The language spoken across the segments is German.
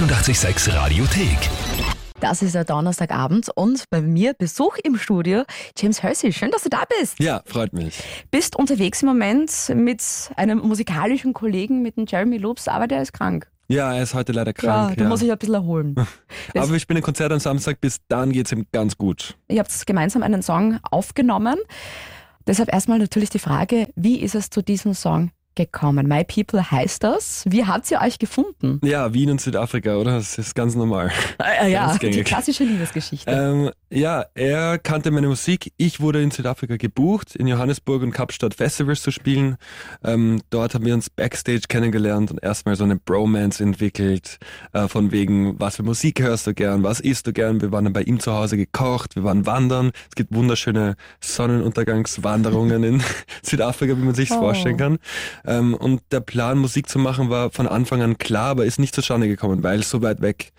886 Radiothek. Das ist der Donnerstagabend und bei mir Besuch im Studio. James Hersey, schön, dass du da bist. Ja, freut mich. Bist unterwegs im Moment mit einem musikalischen Kollegen, mit dem Jeremy Loops, aber der ist krank. Ja, er ist heute leider Ja, krank. da Ja, muss ich ein bisschen erholen. Aber wir spielen ein Konzert am Samstag, bis dann geht's ihm ganz gut. Ihr habt gemeinsam einen Song aufgenommen. Deshalb erstmal natürlich die Frage, wie ist es zu diesem Song gekommen? My People heißt das. Wie habt ihr euch gefunden? Ja, Wien und Südafrika, oder? Das ist ganz normal. Äh, ja, die gängig. klassische Liebesgeschichte. Ähm, ja, er kannte meine Musik. Ich wurde in Südafrika gebucht, in Johannesburg und Kapstadt Festivals zu spielen. Ähm, dort haben wir uns Backstage kennengelernt und erstmal so eine Bromance entwickelt. Äh, von wegen, was für Musik hörst du gern, was isst du gern. Wir waren dann bei ihm zu Hause gekocht, wir waren wandern. Es gibt wunderschöne Sonnenuntergangswanderungen in Südafrika, wie man sich Oh. vorstellen kann. Ähm, und der Plan, Musik zu machen, war von Anfang an klar, aber ist nicht zustande gekommen, weil so weit weg.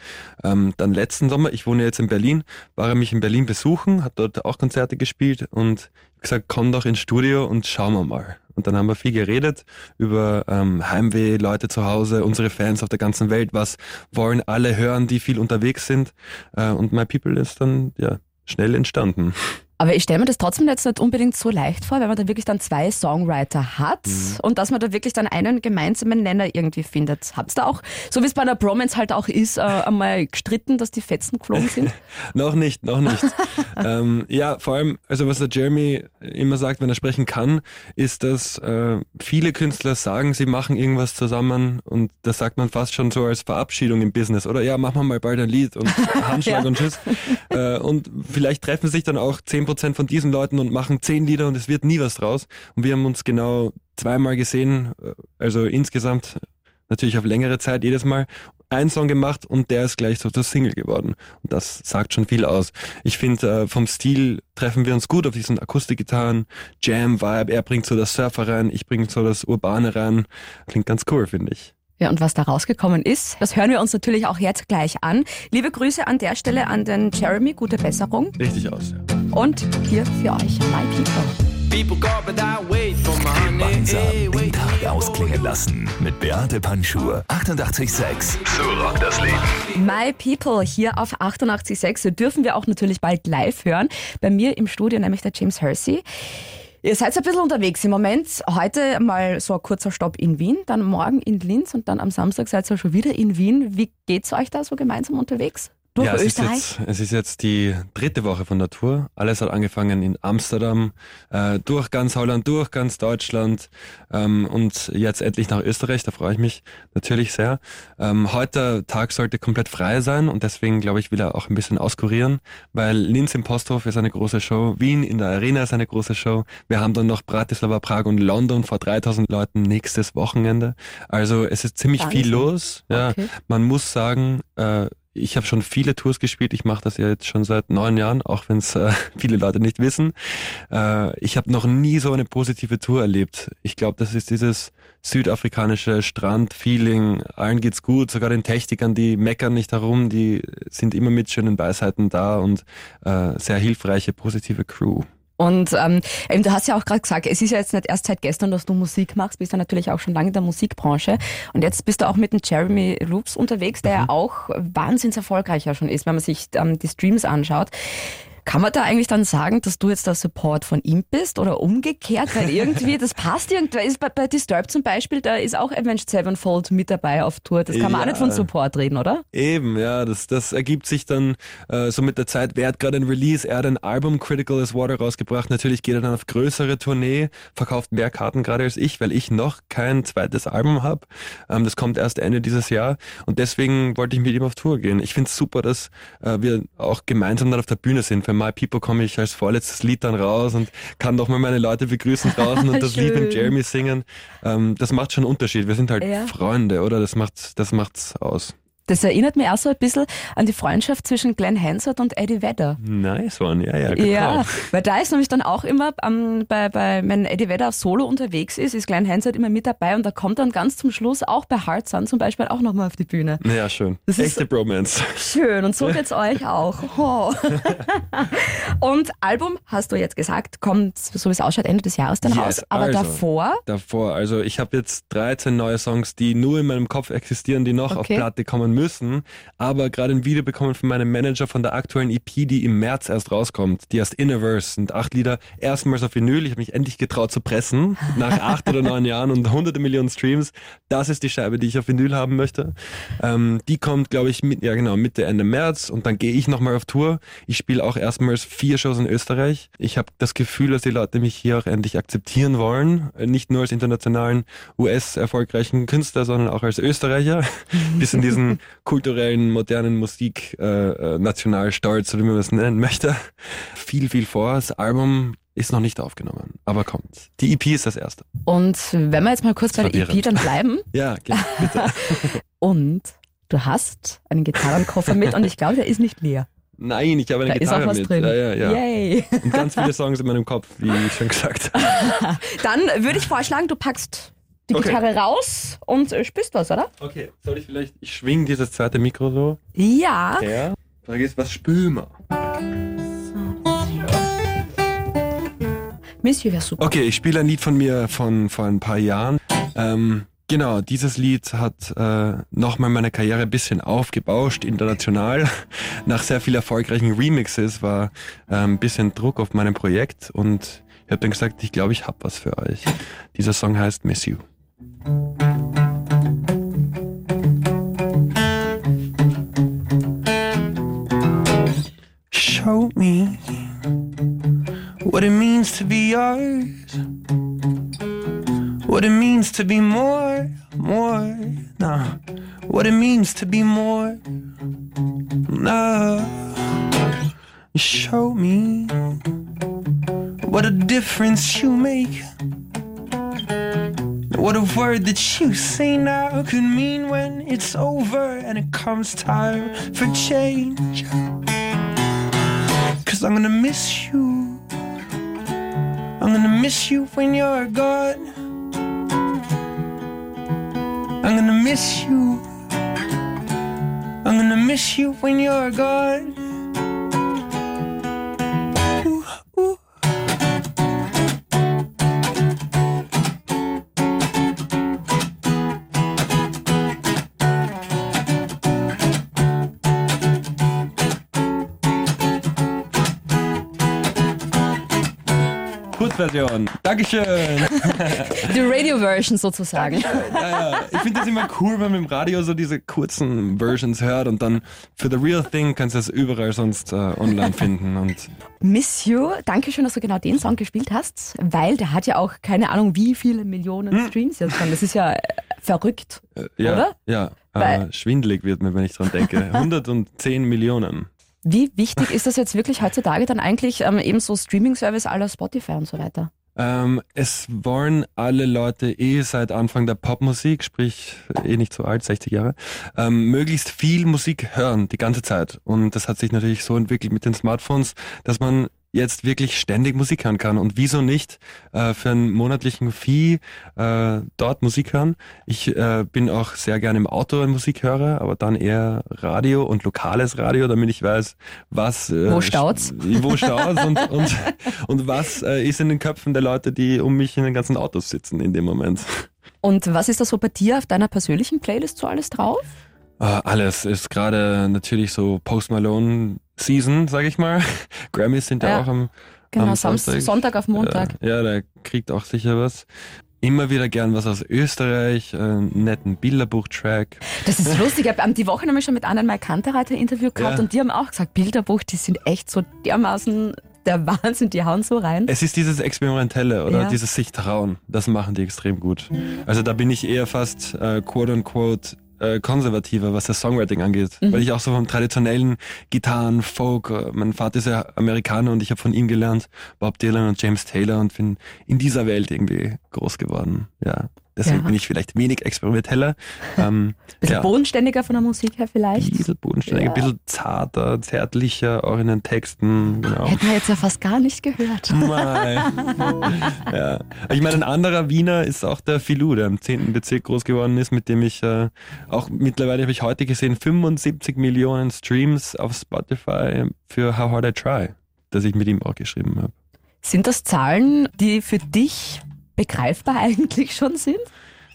Ähm, dann letzten Sommer, ich wohne jetzt in Berlin, war er mich in Berlin besuchen, hat dort auch Konzerte gespielt und gesagt, komm doch ins Studio und schauen wir mal. Und dann haben wir viel geredet über ähm, Heimweh, Leute zu Hause, unsere Fans auf der ganzen Welt, was wollen alle hören, die viel unterwegs sind. Äh, und My People ist dann ja schnell entstanden. Aber ich stelle mir das trotzdem jetzt nicht unbedingt so leicht vor, wenn man da wirklich dann zwei Songwriter hat Mhm. und dass man da wirklich dann einen gemeinsamen Nenner irgendwie findet. Hat's da auch, so wie es bei einer Bromance halt auch ist, äh, einmal gestritten, dass die Fetzen geflogen sind? noch nicht, noch nicht. ähm, ja, vor allem, also was der Jeremy immer sagt, wenn er sprechen kann, ist, dass äh, viele Künstler sagen, sie machen irgendwas zusammen und das sagt man fast schon so als Verabschiedung im Business. Oder ja, machen wir mal bald ein Lied und Handschlag Ja. und Tschüss. Äh, und vielleicht treffen sich dann auch 10% von diesen Leuten und machen 10 Lieder und es wird nie was draus. Und wir haben uns genau zweimal gesehen, äh, also insgesamt natürlich auf längere Zeit jedes Mal einen Song gemacht und der ist gleich so zur Single geworden. Und das sagt schon viel aus. Ich finde, äh, vom Stil treffen wir uns gut auf diesen Akustikgitarren, Jam-Vibe. Er bringt so das Surfer rein, ich bringe so das Urbane rein. Klingt ganz cool, finde ich. Ja, und was da rausgekommen ist, das hören wir uns natürlich auch jetzt gleich an. Liebe Grüße an der Stelle an den Jeremy, gute Besserung. Richtig aus, ja. Und hier für euch My People. People call, but I wait for my honey. Gemeinsam den Tag ausklingen lassen mit Beate Panschur. 88,6. So rockt das Leben. My People hier auf 88.6 dürfen wir auch natürlich bald live hören. Bei mir im Studio nämlich der James Hersey. Ihr seid ein bisschen unterwegs im Moment. Heute mal so ein kurzer Stopp in Wien, dann morgen in Linz und dann am Samstag seid ihr schon wieder in Wien. Wie geht's euch da so gemeinsam unterwegs? Durch ja, es ist, Österreich? jetzt, es ist jetzt die dritte Woche von der Tour. Alles hat angefangen in Amsterdam, äh, durch ganz Holland, durch ganz Deutschland ähm, und jetzt endlich nach Österreich. Da freue ich mich natürlich sehr. Ähm, heute Tag sollte komplett frei sein und deswegen glaube ich will er auch ein bisschen auskurieren, weil Linz im Posthof ist eine große Show, Wien in der Arena ist eine große Show. Wir haben dann noch Bratislava, Prag und London vor 3000 Leuten nächstes Wochenende. Also es ist ziemlich viel Wahnsinn. los. Ja, Okay. man muss sagen, äh, ich habe schon viele Tours gespielt. Ich mache das ja jetzt schon seit neun Jahren, auch wenn es äh, viele Leute nicht wissen. Äh, ich habe noch nie so eine positive Tour erlebt. Ich glaube, das ist dieses südafrikanische Strand-Feeling. Allen geht's gut, sogar den Technikern, die meckern nicht herum, die sind immer mit schönen Weisheiten da und äh, sehr hilfreiche, positive Crew. Und ähm, eben, du hast ja auch gerade gesagt, es ist ja jetzt nicht erst seit gestern, dass du Musik machst, bist ja natürlich auch schon lange in der Musikbranche. Und jetzt bist du auch mit dem Jeremy Loops unterwegs, der ja auch wahnsinns erfolgreicher schon ist, wenn man sich ähm, die Streams anschaut. Kann man da eigentlich dann sagen, dass du jetzt der Support von ihm bist oder umgekehrt? Weil irgendwie, das passt irgendwie. Ist bei, bei Disturbed zum Beispiel, da ist auch Avenged Sevenfold mit dabei auf Tour. Das kann man auch Ja. nicht von Support reden, oder? Eben, ja, das, das ergibt sich dann äh, so mit der Zeit. Wer hat gerade ein Release? Er hat ein Album Critical as Water rausgebracht. Natürlich geht er dann auf größere Tournee, verkauft mehr Karten gerade als ich, weil ich noch kein zweites Album habe. Ähm, das kommt erst Ende dieses Jahr und deswegen wollte ich mit ihm auf Tour gehen. Ich finde es super, dass äh, wir auch gemeinsam dann auf der Bühne sind. Für My People komme ich als vorletztes Lied dann raus und kann noch mal meine Leute begrüßen draußen und das Lied mit Jeremy singen. Ähm, das macht schon einen Unterschied. Wir sind halt Ja. Freunde, oder? Das macht, das macht's aus. Das erinnert mich auch so ein bisschen an die Freundschaft zwischen Glenn Hansard und Eddie Vedder. Nice one, ja, ja, genau. Ja, weil da ist nämlich dann auch immer, ähm, bei, bei, wenn Eddie Vedder solo unterwegs ist, ist Glenn Hansard immer mit dabei und da kommt dann ganz zum Schluss auch bei Hard Sun zum Beispiel auch nochmal auf die Bühne. Ja, schön. Das ist- Echte Bromance. Schön und so geht's euch auch. Oh. Und Album, hast du jetzt gesagt, kommt, so wie es ausschaut, Ende des Jahres dann Yes, raus. Aber also. davor, Davor, also ich habe jetzt 13 neue Songs, die nur in meinem Kopf existieren, die noch auf Okay. Platte kommen müssen, aber gerade ein Video bekommen von meinem Manager von der aktuellen EP, die im März erst rauskommt. Die heißt Innerverse, sind acht Lieder, erstmals auf Vinyl. Ich habe mich endlich getraut zu pressen, nach acht oder neun Jahren und hunderte Millionen Streams. Das ist die Scheibe, die ich auf Vinyl haben möchte. Ähm, die kommt, glaube ich, mit, ja genau, Mitte, Ende März und dann gehe ich nochmal auf Tour. Ich spiele auch erstmals vier Shows in Österreich. Ich habe das Gefühl, dass die Leute mich hier auch endlich akzeptieren wollen. Nicht nur als internationalen US-erfolgreichen Künstler, sondern auch als Österreicher. Bis in diesen kulturellen, modernen Musik äh, äh, Nationalstolz, oder wie man das nennen möchte. Viel, viel vor. Das Album ist noch nicht aufgenommen, aber kommt. Die EP ist das erste. Und wenn wir jetzt mal kurz bei der EP dann bleiben. Ja, genau, bitte. Und du hast einen Gitarrenkoffer mit und ich glaube, der ist nicht leer. Nein, ich habe eine Da ist Gitarre auch was mit. drin. Ja, ja, ja. Yay. Und ganz viele Songs in meinem Kopf, wie ich schon gesagt habe. Dann würde ich vorschlagen, du packst die Okay. Gitarre raus und äh, spielst was, oder? Okay, soll ich vielleicht, ich schwing dieses zweite Mikro so Ja. her. Frage ist, was spülen wir? Monsieur wäre super. Okay, ich spiele ein Lied von mir von vor ein paar Jahren. Ähm, genau, dieses Lied hat äh, nochmal meine Karriere ein bisschen aufgebauscht, international. Nach sehr viel erfolgreichen Remixes war äh, ein bisschen Druck auf meinem Projekt und ich habe dann gesagt, ich glaube, ich habe was für euch. Dieser Song heißt Miss You. Show me what it means to be yours. What it means to be more, more. Nah, what it means to be more. Nah, show me what a difference you make. What a word that you say now could mean when it's over and it comes time for change. Cause I'm gonna miss you. I'm gonna miss you when you're gone. I'm gonna miss you. I'm gonna miss you when you're gone. Kurzversion. Dankeschön. Die Radio-Version sozusagen. Ja, ja. Ich finde das immer cool, wenn man im Radio so diese kurzen Versions hört und dann für The Real Thing kannst du das überall sonst äh, online finden. Und Miss You, danke schön, dass du genau den Song gespielt hast, weil der hat ja auch keine Ahnung, wie viele Millionen Streams jetzt schon. Das ist ja äh, verrückt. äh, ja, Oder? ja äh, schwindelig wird mir, wenn ich dran denke. 110 Millionen. Wie wichtig ist das jetzt wirklich heutzutage dann eigentlich ähm, eben so Streaming-Service aller Spotify und so weiter? Ähm, es wollen alle Leute eh seit Anfang der Popmusik, sprich eh nicht so alt, 60 Jahre, ähm, möglichst viel Musik hören, die ganze Zeit. Und das hat sich natürlich so entwickelt mit den Smartphones, dass man jetzt wirklich ständig Musik hören kann. Und wieso nicht äh, für einen monatlichen Fee äh, dort Musik hören? Ich äh, bin auch sehr gerne im Auto ein Musikhörer, aber dann eher Radio und lokales Radio, damit ich weiß, was äh, Wo staut's? wo staut's und, und, und was äh, ist in den Köpfen der Leute, die um mich in den ganzen Autos sitzen in dem Moment. Und was ist da so bei dir auf deiner persönlichen Playlist so alles drauf? Äh, alles ist gerade natürlich so Post Malone Season, sag ich mal. Grammys sind ja, Ja. auch am, Genau, am Samstag, Sonntag auf Montag. Ja, der kriegt auch sicher was. Immer wieder gern was aus Österreich, äh, einen netten Bilderbuch-Track. Das ist lustig. Ich habe die Woche nämlich schon mit Anne Mai Kantereit ein Interview gehabt Ja. und die haben auch gesagt, Bilderbuch, die sind echt so dermaßen der Wahnsinn, die hauen so rein. Es ist dieses Experimentelle oder Ja. dieses sich trauen. Das machen die extrem gut. Also da bin ich eher fast äh, quote unquote äh, konservativer, was das Songwriting angeht. Mhm. Weil ich auch so vom traditionellen Gitarren, Folk, äh, mein Vater ist ja Amerikaner und ich habe von ihm gelernt, Bob Dylan und James Taylor und bin in dieser Welt irgendwie groß geworden. Ja. Deswegen Ja. bin ich vielleicht wenig experimenteller. Ähm, Bisschen ja. bodenständiger von der Musik her vielleicht. Ein bisschen bodenständiger, Ja. ein bisschen zarter, zärtlicher, auch in den Texten. Genau. Hätten wir jetzt ja fast gar nicht gehört. Mei. ja. Ich meine, ein anderer Wiener ist auch der Filou, der im 10. Bezirk groß geworden ist, mit dem ich äh, auch mittlerweile habe ich heute gesehen 75 Millionen Streams auf Spotify für How Hard I Try, dass ich mit ihm auch geschrieben habe. Sind das Zahlen, die für dich begreifbar eigentlich schon sind?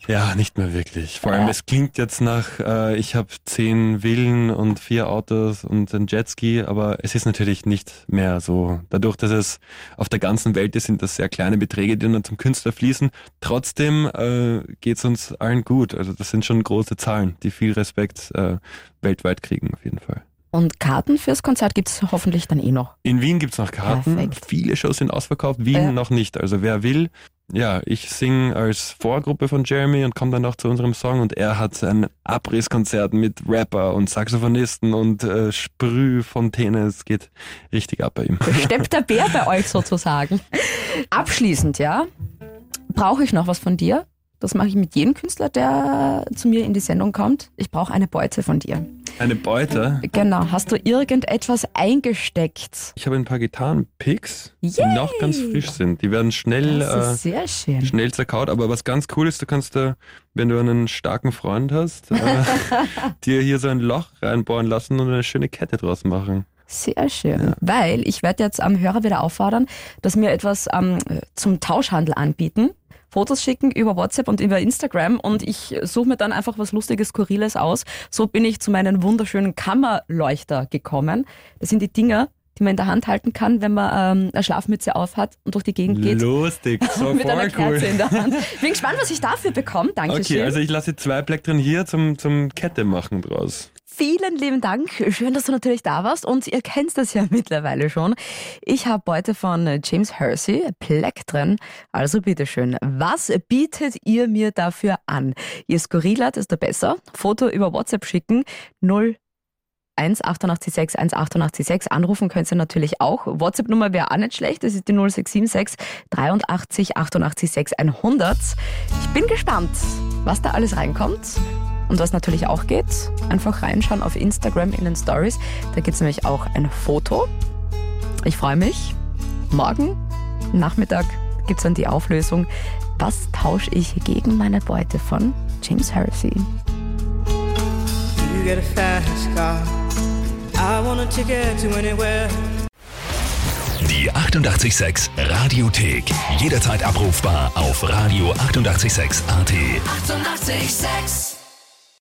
Ja, nicht mehr wirklich. Vor allem, Ja. es klingt jetzt nach, äh, ich habe zehn Villen und vier Autos und ein Jetski, aber es ist natürlich nicht mehr so. Dadurch, dass es auf der ganzen Welt ist, sind das sehr kleine Beträge, die dann zum Künstler fließen. Trotzdem äh, geht's uns allen gut. Also das sind schon große Zahlen, die viel Respekt äh, weltweit kriegen auf jeden Fall. Und Karten fürs Konzert gibt's hoffentlich dann eh noch. In Wien gibt's noch Karten. Perfekt. Viele Shows sind ausverkauft, Wien Ja. noch nicht. Also wer will, ja, ich singe als Vorgruppe von Jeremy und komme dann auch zu unserem Song und er hat ein Abrisskonzert mit Rapper und Saxophonisten und äh, Sprühfontäne. Es geht richtig ab bei ihm. Steppt der Bär bei euch sozusagen. Abschließend, ja, brauche ich noch was von dir. Das mache ich mit jedem Künstler, der zu mir in die Sendung kommt. Ich brauche eine Beute von dir. Eine Beute. Genau. Hast du irgendetwas eingesteckt? Ich habe ein paar Gitarrenpicks, die noch ganz frisch sind. Die werden schnell, Das äh, ist sehr schön. schnell zerkaut. Aber was ganz cool ist, du kannst da, wenn du einen starken Freund hast, äh, dir hier so ein Loch reinbohren lassen und eine schöne Kette draus machen. Sehr schön. Weil ich werde jetzt am Hörer wieder auffordern, dass mir etwas ähm, zum Tauschhandel anbieten. Fotos schicken über WhatsApp und über Instagram und ich suche mir dann einfach was Lustiges, Skurriles aus. So bin ich zu meinen wunderschönen Kammerleuchter gekommen. Das sind die Dinger, die man in der Hand halten kann, wenn man ähm, eine Schlafmütze aufhat und durch die Gegend geht. Lustig, so Mit einer voll cool. Kerze in der Hand. Bin gespannt, was ich dafür bekomme. Dankeschön. Okay, also ich lasse zwei Black drin hier zum, zum Kette machen draus. Vielen lieben Dank. Schön, dass du natürlich da warst. Und ihr kennt das ja mittlerweile schon. Ich habe heute von James Hersey drin. Also bitteschön. Was bietet ihr mir dafür an? Je skurriler, desto besser. Foto über WhatsApp schicken. 0 1 886 1886 anrufen könnt ihr natürlich auch. WhatsApp-Nummer wäre auch nicht schlecht. Das ist die 0676 83 88 6 100. Ich bin gespannt, was da alles reinkommt. Und was natürlich auch geht, einfach reinschauen auf Instagram in den Stories. Da gibt es nämlich auch ein Foto. Ich freue mich. Morgen Nachmittag gibt es dann die Auflösung. Was tausche ich gegen meine Beute von James Hersey? You get a fast car. I want a ticket to anywhere. Die 886 Radiothek. Jederzeit abrufbar auf radio886.at. 886! 886